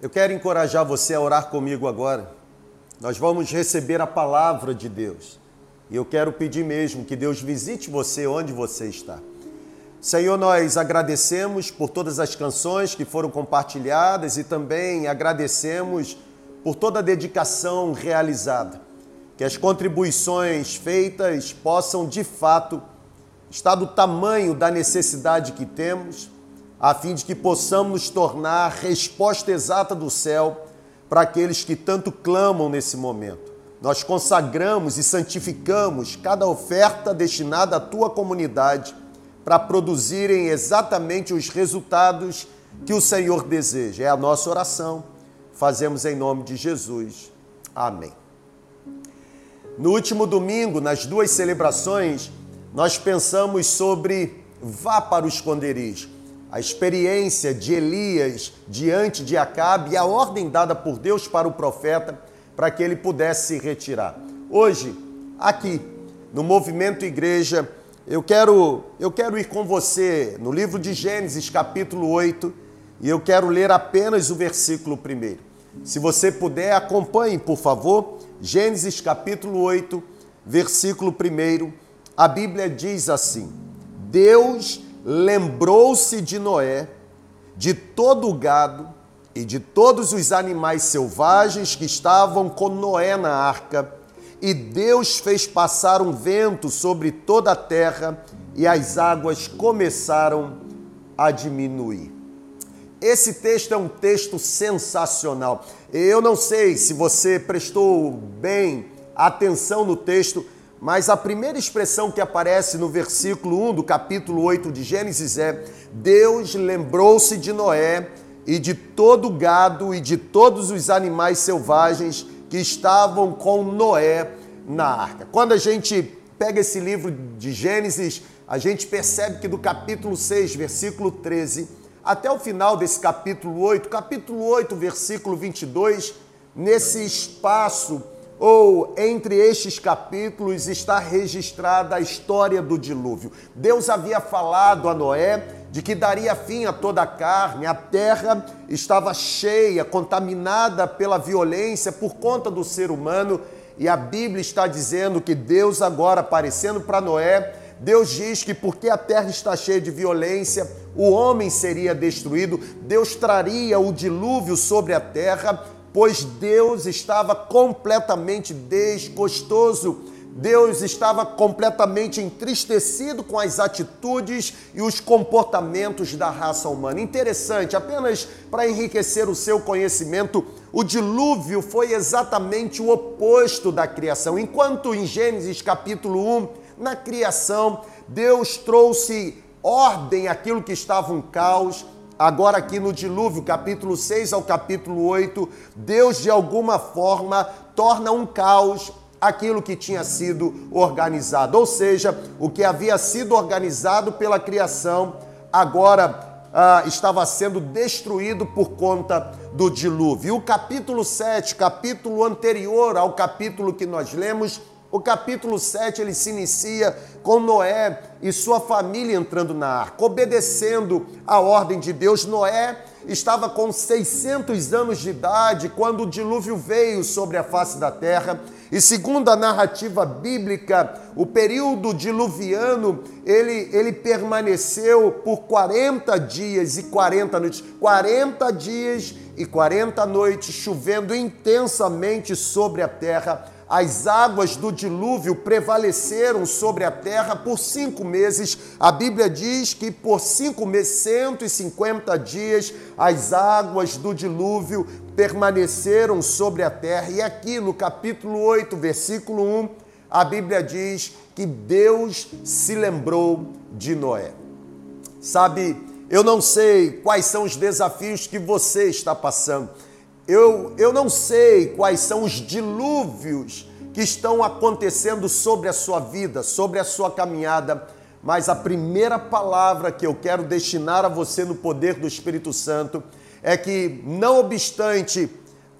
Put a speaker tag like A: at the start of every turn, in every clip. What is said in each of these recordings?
A: Eu quero encorajar você a orar comigo agora. Nós vamos receber a palavra de Deus. E eu quero pedir mesmo que Deus visite você onde você está. Senhor, nós agradecemos por todas as canções que foram compartilhadas e também agradecemos por toda a dedicação realizada. Que as contribuições feitas possam de fato estar do tamanho da necessidade que temos, a fim de que possamos nos tornar resposta exata do céu para aqueles que tanto clamam nesse momento. Nós consagramos e santificamos cada oferta destinada à tua comunidade para produzirem exatamente os resultados que o Senhor deseja. É a nossa oração. Fazemos em nome de Jesus. Amém. No último domingo, nas duas celebrações, nós pensamos sobre vá para o esconderijo. A experiência de Elias diante de Acabe e a ordem dada por Deus para o profeta para que ele pudesse se retirar. Hoje, aqui, no movimento igreja, eu quero, eu quero ir com você no livro de Gênesis, capítulo 8, e eu quero ler apenas o versículo primeiro. Se você puder, acompanhe, por favor, Gênesis capítulo 8, versículo 1. A Bíblia diz assim: Deus lembrou-se de Noé, de todo o gado e de todos os animais selvagens que estavam com Noé na arca e Deus fez passar um vento sobre toda a terra e as águas começaram a diminuir. Esse texto é um texto sensacional. Eu não sei se você prestou bem atenção no texto, mas a primeira expressão que aparece no versículo 1 do capítulo 8 de Gênesis é: Deus lembrou-se de Noé e de todo o gado e de todos os animais selvagens que estavam com Noé na arca. Quando a gente pega esse livro de Gênesis, a gente percebe que do capítulo 6, versículo 13, até o final desse capítulo 8, capítulo 8, versículo 22, nesse espaço ou entre estes capítulos está registrada a história do dilúvio. Deus havia falado a Noé de que daria fim a toda a carne, a terra estava cheia, contaminada pela violência por conta do ser humano, e a Bíblia está dizendo que Deus, agora aparecendo para Noé, Deus diz que porque a terra está cheia de violência, o homem seria destruído, Deus traria o dilúvio sobre a terra, pois Deus estava completamente desgostoso Deus estava completamente entristecido com as atitudes e os comportamentos da raça humana. Interessante, apenas para enriquecer o seu conhecimento, o dilúvio foi exatamente o oposto da criação. Enquanto em Gênesis capítulo 1, na criação, Deus trouxe ordem àquilo que estava um caos, Agora, aqui no dilúvio, capítulo 6 ao capítulo 8, Deus de alguma forma torna um caos aquilo que tinha sido organizado. Ou seja, o que havia sido organizado pela criação agora ah, estava sendo destruído por conta do dilúvio. E o capítulo 7, capítulo anterior ao capítulo que nós lemos, o capítulo 7 ele se inicia com Noé e sua família entrando na arca, obedecendo a ordem de Deus. Noé estava com 600 anos de idade quando o dilúvio veio sobre a face da terra. E segundo a narrativa bíblica, o período diluviano, ele, ele permaneceu por 40 dias e 40 noites. 40 dias e 40 noites chovendo intensamente sobre a terra as águas do dilúvio prevaleceram sobre a terra por cinco meses. A Bíblia diz que por cinco meses, 150 dias, as águas do dilúvio permaneceram sobre a terra. E aqui no capítulo 8, versículo 1, a Bíblia diz que Deus se lembrou de Noé. Sabe, eu não sei quais são os desafios que você está passando eu, eu não sei quais são os dilúvios que estão acontecendo sobre a sua vida, sobre a sua caminhada, mas a primeira palavra que eu quero destinar a você no poder do Espírito Santo é que, não obstante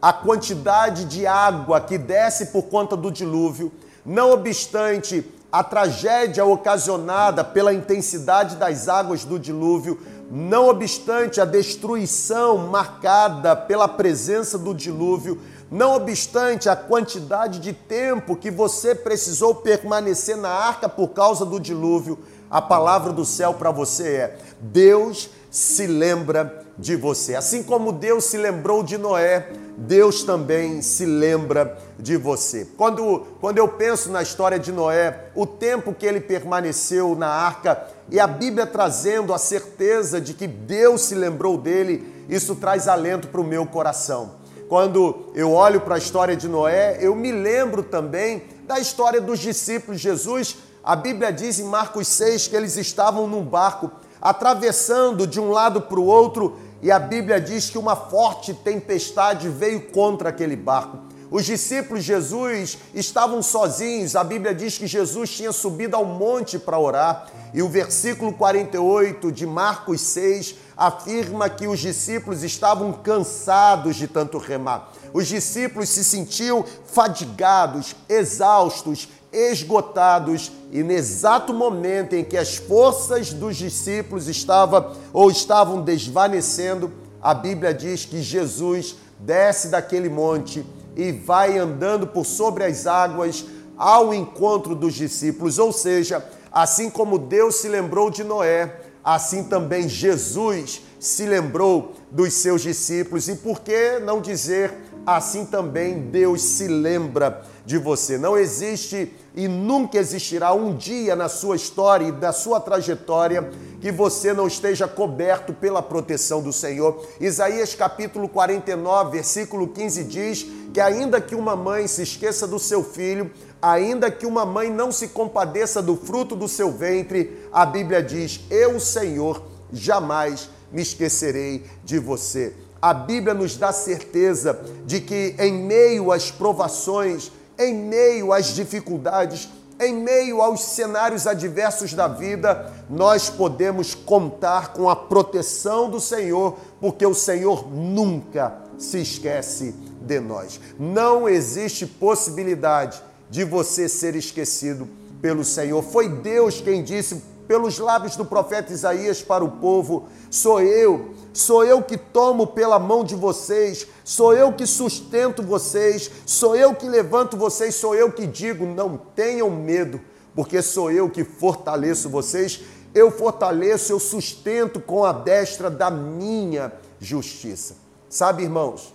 A: a quantidade de água que desce por conta do dilúvio, não obstante a tragédia ocasionada pela intensidade das águas do dilúvio, não obstante a destruição marcada pela presença do dilúvio, não obstante a quantidade de tempo que você precisou permanecer na arca por causa do dilúvio, a palavra do céu para você é: Deus se lembra de você. Assim como Deus se lembrou de Noé, Deus também se lembra de você. Quando, quando eu penso na história de Noé, o tempo que ele permaneceu na arca e a Bíblia trazendo a certeza de que Deus se lembrou dele, isso traz alento para o meu coração. Quando eu olho para a história de Noé, eu me lembro também da história dos discípulos. Jesus, a Bíblia diz em Marcos 6 que eles estavam num barco atravessando de um lado para o outro, e a Bíblia diz que uma forte tempestade veio contra aquele barco. Os discípulos de Jesus estavam sozinhos, a Bíblia diz que Jesus tinha subido ao monte para orar, e o versículo 48 de Marcos 6 afirma que os discípulos estavam cansados de tanto remar. Os discípulos se sentiam fadigados, exaustos, esgotados e no exato momento em que as forças dos discípulos estavam ou estavam desvanecendo, a Bíblia diz que Jesus desce daquele monte e vai andando por sobre as águas ao encontro dos discípulos, ou seja, assim como Deus se lembrou de Noé, assim também Jesus se lembrou dos seus discípulos. E por que não dizer assim também Deus se lembra de você? Não existe e nunca existirá um dia na sua história e da sua trajetória que você não esteja coberto pela proteção do Senhor. Isaías capítulo 49, versículo 15 diz que ainda que uma mãe se esqueça do seu filho, ainda que uma mãe não se compadeça do fruto do seu ventre, a Bíblia diz: Eu, Senhor, jamais me esquecerei de você. A Bíblia nos dá certeza de que em meio às provações, em meio às dificuldades, em meio aos cenários adversos da vida, nós podemos contar com a proteção do Senhor, porque o Senhor nunca se esquece de nós. Não existe possibilidade de você ser esquecido pelo Senhor. Foi Deus quem disse pelos lábios do profeta Isaías para o povo: Sou eu, sou eu que tomo pela mão de vocês, sou eu que sustento vocês, sou eu que levanto vocês, sou eu que digo: não tenham medo, porque sou eu que fortaleço vocês. Eu fortaleço, eu sustento com a destra da minha justiça. Sabe, irmãos,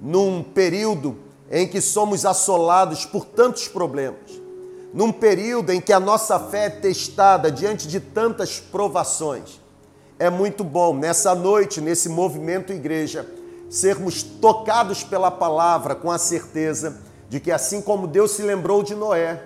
A: num período em que somos assolados por tantos problemas, num período em que a nossa fé é testada diante de tantas provações. É muito bom nessa noite, nesse movimento igreja, sermos tocados pela palavra com a certeza de que assim como Deus se lembrou de Noé,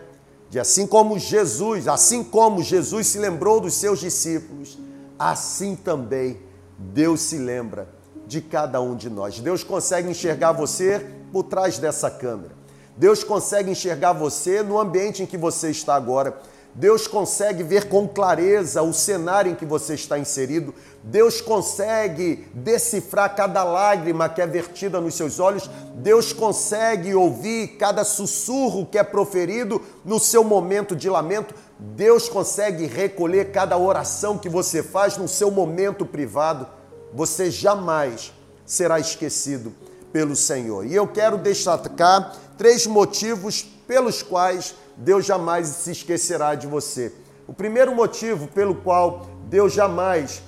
A: de assim como Jesus, assim como Jesus se lembrou dos seus discípulos, assim também Deus se lembra de cada um de nós. Deus consegue enxergar você por trás dessa câmera. Deus consegue enxergar você no ambiente em que você está agora. Deus consegue ver com clareza o cenário em que você está inserido. Deus consegue decifrar cada lágrima que é vertida nos seus olhos. Deus consegue ouvir cada sussurro que é proferido no seu momento de lamento. Deus consegue recolher cada oração que você faz no seu momento privado. Você jamais será esquecido pelo Senhor. E eu quero destacar três motivos pelos quais Deus jamais se esquecerá de você. O primeiro motivo pelo qual Deus jamais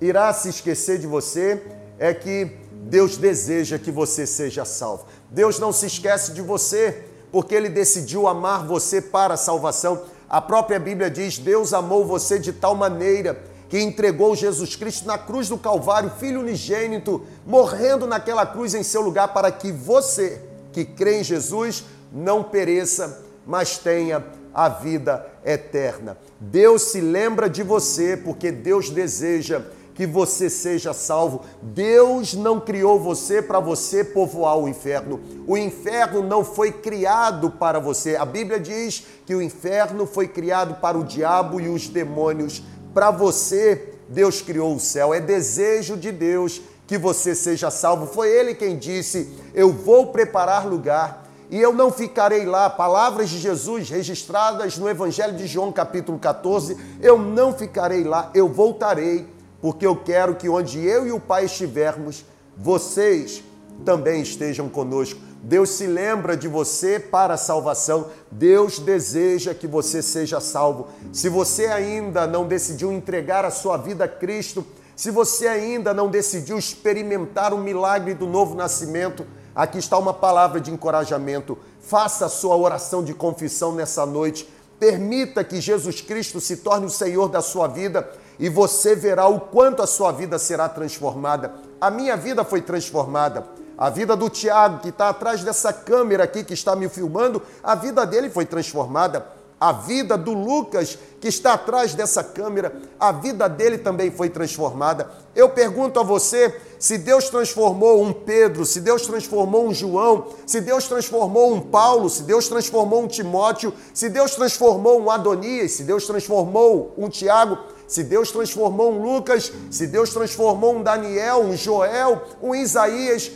A: irá se esquecer de você é que Deus deseja que você seja salvo. Deus não se esquece de você porque ele decidiu amar você para a salvação. A própria Bíblia diz: Deus amou você de tal maneira que entregou Jesus Cristo na cruz do Calvário, filho unigênito, morrendo naquela cruz em seu lugar para que você que crê em Jesus não pereça, mas tenha a vida eterna. Deus se lembra de você porque Deus deseja que você seja salvo. Deus não criou você para você povoar o inferno. O inferno não foi criado para você. A Bíblia diz que o inferno foi criado para o diabo e os demônios. Para você, Deus criou o céu. É desejo de Deus que você seja salvo. Foi ele quem disse: Eu vou preparar lugar e eu não ficarei lá. Palavras de Jesus registradas no Evangelho de João, capítulo 14. Eu não ficarei lá, eu voltarei porque eu quero que onde eu e o Pai estivermos, vocês também estejam conosco. Deus se lembra de você para a salvação. Deus deseja que você seja salvo. Se você ainda não decidiu entregar a sua vida a Cristo, se você ainda não decidiu experimentar o milagre do novo nascimento, aqui está uma palavra de encorajamento. Faça a sua oração de confissão nessa noite. Permita que Jesus Cristo se torne o Senhor da sua vida e você verá o quanto a sua vida será transformada. A minha vida foi transformada. A vida do Tiago, que está atrás dessa câmera aqui que está me filmando, a vida dele foi transformada. A vida do Lucas, que está atrás dessa câmera, a vida dele também foi transformada. Eu pergunto a você: se Deus transformou um Pedro, se Deus transformou um João, se Deus transformou um Paulo, se Deus transformou um Timóteo, se Deus transformou um Adonias, se Deus transformou um Tiago, se Deus transformou um Lucas, se Deus transformou um Daniel, um Joel, um Isaías,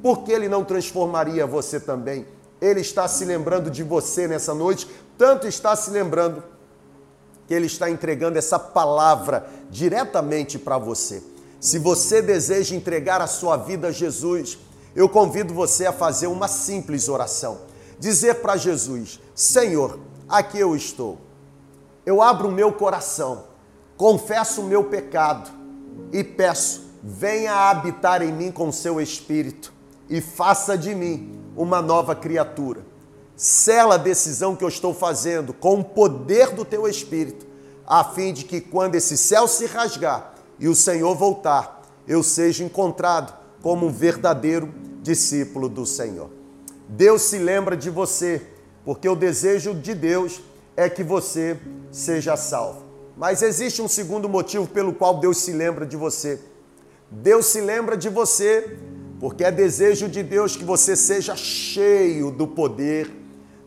A: por que ele não transformaria você também? Ele está se lembrando de você nessa noite, tanto está se lembrando que ele está entregando essa palavra diretamente para você. Se você deseja entregar a sua vida a Jesus, eu convido você a fazer uma simples oração. Dizer para Jesus: Senhor, aqui eu estou. Eu abro o meu coração, confesso o meu pecado e peço: venha habitar em mim com seu espírito e faça de mim uma nova criatura. Sela a decisão que eu estou fazendo com o poder do teu espírito, a fim de que quando esse céu se rasgar e o Senhor voltar, eu seja encontrado como um verdadeiro discípulo do Senhor. Deus se lembra de você, porque o desejo de Deus é que você seja salvo. Mas existe um segundo motivo pelo qual Deus se lembra de você. Deus se lembra de você porque é desejo de Deus que você seja cheio do poder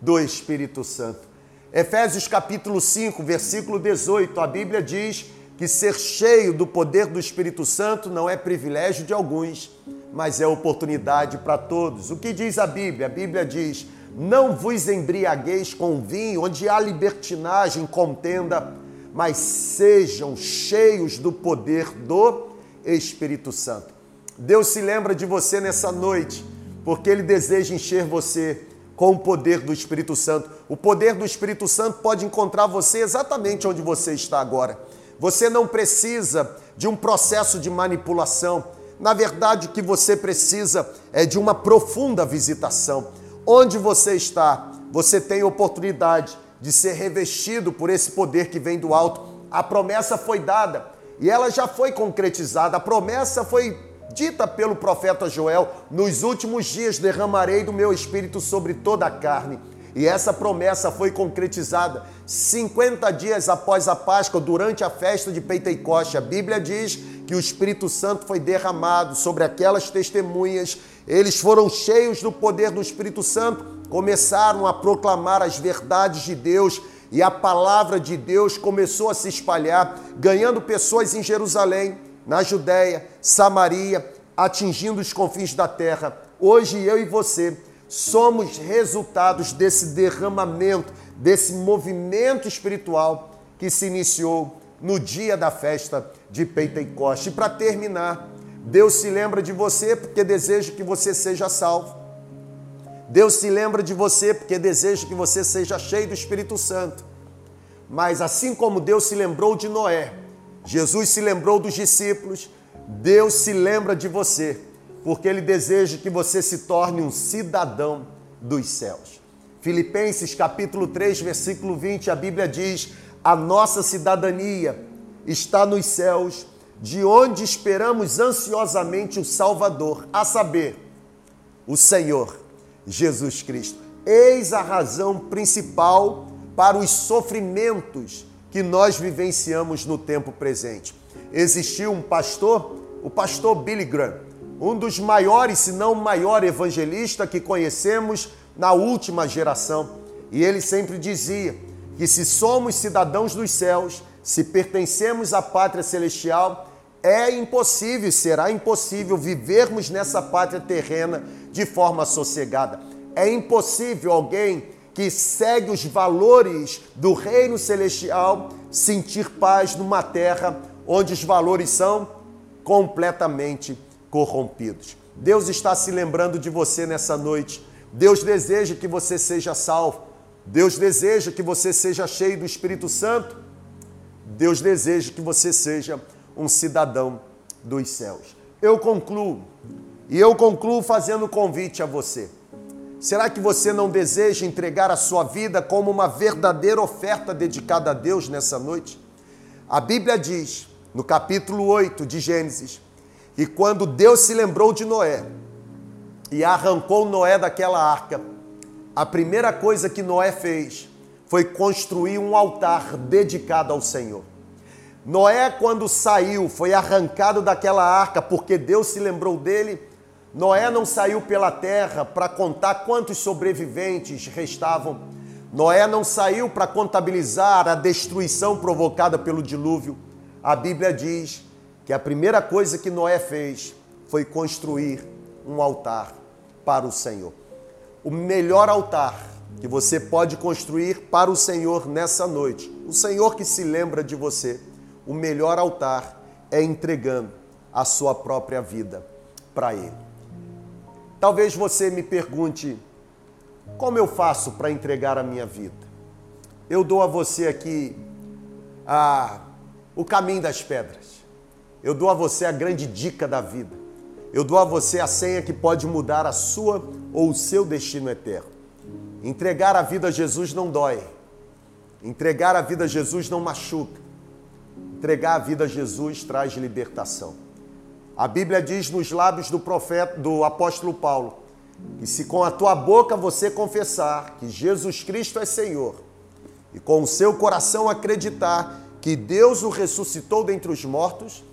A: do Espírito Santo. Efésios capítulo 5, versículo 18, a Bíblia diz que ser cheio do poder do Espírito Santo não é privilégio de alguns, mas é oportunidade para todos. O que diz a Bíblia? A Bíblia diz: Não vos embriagueis com vinho, onde há libertinagem, contenda, mas sejam cheios do poder do Espírito Santo. Deus se lembra de você nessa noite, porque Ele deseja encher você com o poder do Espírito Santo. O poder do Espírito Santo pode encontrar você exatamente onde você está agora. Você não precisa de um processo de manipulação. Na verdade, o que você precisa é de uma profunda visitação. Onde você está, você tem oportunidade de ser revestido por esse poder que vem do alto. A promessa foi dada e ela já foi concretizada. A promessa foi dita pelo profeta Joel: Nos últimos dias derramarei do meu espírito sobre toda a carne. E essa promessa foi concretizada 50 dias após a Páscoa, durante a festa de Pentecoste. A Bíblia diz que o Espírito Santo foi derramado sobre aquelas testemunhas. Eles foram cheios do poder do Espírito Santo, começaram a proclamar as verdades de Deus e a palavra de Deus começou a se espalhar, ganhando pessoas em Jerusalém na Judéia, Samaria, atingindo os confins da terra. Hoje eu e você somos resultados desse derramamento, desse movimento espiritual que se iniciou no dia da festa de Pentecoste. E para terminar, Deus se lembra de você porque deseja que você seja salvo. Deus se lembra de você porque deseja que você seja cheio do Espírito Santo. Mas assim como Deus se lembrou de Noé, Jesus se lembrou dos discípulos, Deus se lembra de você, porque Ele deseja que você se torne um cidadão dos céus. Filipenses capítulo 3, versículo 20, a Bíblia diz: A nossa cidadania está nos céus, de onde esperamos ansiosamente o Salvador, a saber, o Senhor Jesus Cristo. Eis a razão principal para os sofrimentos que nós vivenciamos no tempo presente. Existiu um pastor, o pastor Billy Graham, um dos maiores, se não o maior evangelista que conhecemos na última geração. E ele sempre dizia que se somos cidadãos dos céus, se pertencemos à pátria celestial, é impossível, será impossível vivermos nessa pátria terrena de forma sossegada. É impossível alguém que segue os valores do reino celestial, sentir paz numa terra onde os valores são completamente corrompidos. Deus está se lembrando de você nessa noite. Deus deseja que você seja salvo. Deus deseja que você seja cheio do Espírito Santo. Deus deseja que você seja um cidadão dos céus. Eu concluo, e eu concluo fazendo convite a você. Será que você não deseja entregar a sua vida como uma verdadeira oferta dedicada a Deus nessa noite? A Bíblia diz, no capítulo 8 de Gênesis, que quando Deus se lembrou de Noé e arrancou Noé daquela arca, a primeira coisa que Noé fez foi construir um altar dedicado ao Senhor. Noé, quando saiu, foi arrancado daquela arca porque Deus se lembrou dele. Noé não saiu pela terra para contar quantos sobreviventes restavam. Noé não saiu para contabilizar a destruição provocada pelo dilúvio. A Bíblia diz que a primeira coisa que Noé fez foi construir um altar para o Senhor. O melhor altar que você pode construir para o Senhor nessa noite, o Senhor que se lembra de você o melhor altar é entregando a sua própria vida para Ele. Talvez você me pergunte: como eu faço para entregar a minha vida? Eu dou a você aqui a, o caminho das pedras. Eu dou a você a grande dica da vida. Eu dou a você a senha que pode mudar a sua ou o seu destino eterno. Entregar a vida a Jesus não dói. Entregar a vida a Jesus não machuca. Entregar a vida a Jesus traz libertação. A Bíblia diz nos lábios do profeta, do apóstolo Paulo, que se com a tua boca você confessar que Jesus Cristo é Senhor e com o seu coração acreditar que Deus o ressuscitou dentre os mortos,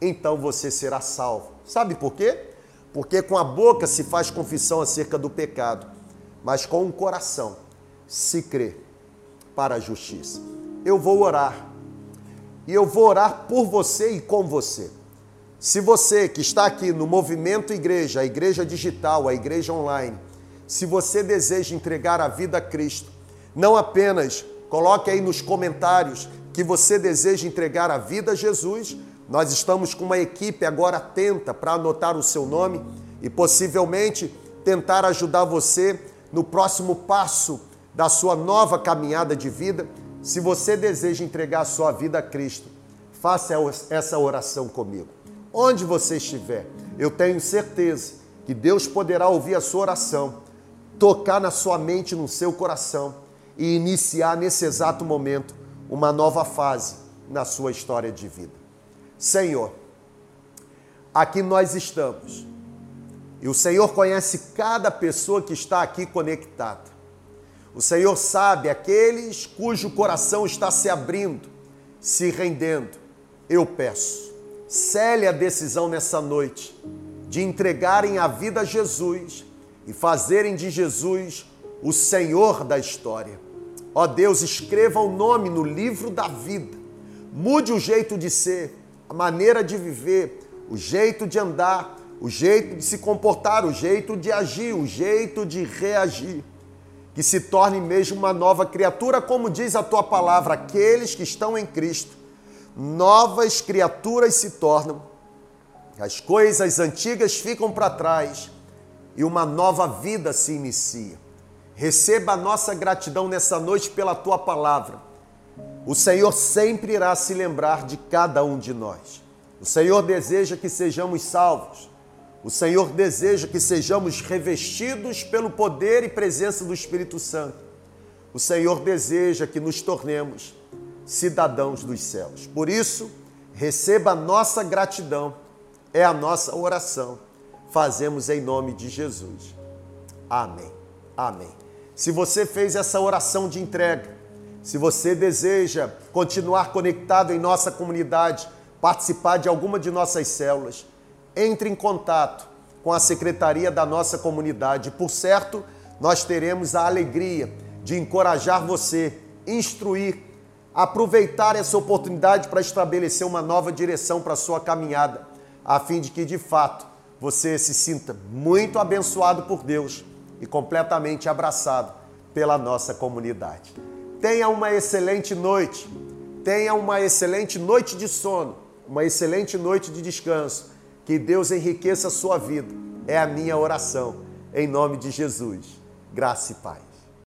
A: então você será salvo. Sabe por quê? Porque com a boca se faz confissão acerca do pecado, mas com o coração se crê para a justiça. Eu vou orar e eu vou orar por você e com você. Se você que está aqui no Movimento Igreja, a Igreja Digital, a Igreja Online, se você deseja entregar a vida a Cristo, não apenas coloque aí nos comentários que você deseja entregar a vida a Jesus, nós estamos com uma equipe agora atenta para anotar o seu nome e possivelmente tentar ajudar você no próximo passo da sua nova caminhada de vida se você deseja entregar a sua vida a Cristo, faça essa oração comigo. Onde você estiver, eu tenho certeza que Deus poderá ouvir a sua oração, tocar na sua mente, no seu coração e iniciar nesse exato momento uma nova fase na sua história de vida. Senhor, aqui nós estamos. E o Senhor conhece cada pessoa que está aqui conectada. O Senhor sabe aqueles cujo coração está se abrindo, se rendendo. Eu peço, cele a decisão nessa noite de entregarem a vida a Jesus e fazerem de Jesus o Senhor da história. Ó Deus, escreva o nome no livro da vida. Mude o jeito de ser, a maneira de viver, o jeito de andar, o jeito de se comportar, o jeito de agir, o jeito de reagir que se torne mesmo uma nova criatura, como diz a tua palavra, aqueles que estão em Cristo, novas criaturas se tornam, as coisas antigas ficam para trás e uma nova vida se inicia. Receba a nossa gratidão nessa noite pela tua palavra. O Senhor sempre irá se lembrar de cada um de nós. O Senhor deseja que sejamos salvos. O Senhor deseja que sejamos revestidos pelo poder e presença do Espírito Santo. O Senhor deseja que nos tornemos cidadãos dos céus. Por isso, receba a nossa gratidão, é a nossa oração. Fazemos em nome de Jesus. Amém. Amém. Se você fez essa oração de entrega, se você deseja continuar conectado em nossa comunidade, participar de alguma de nossas células, entre em contato com a secretaria da nossa comunidade. Por certo, nós teremos a alegria de encorajar você, instruir, aproveitar essa oportunidade para estabelecer uma nova direção para a sua caminhada, a fim de que de fato você se sinta muito abençoado por Deus e completamente abraçado pela nossa comunidade. Tenha uma excelente noite, tenha uma excelente noite de sono uma excelente noite de descanso. Que Deus enriqueça a sua vida. É a minha oração. Em nome de Jesus. Graça e paz.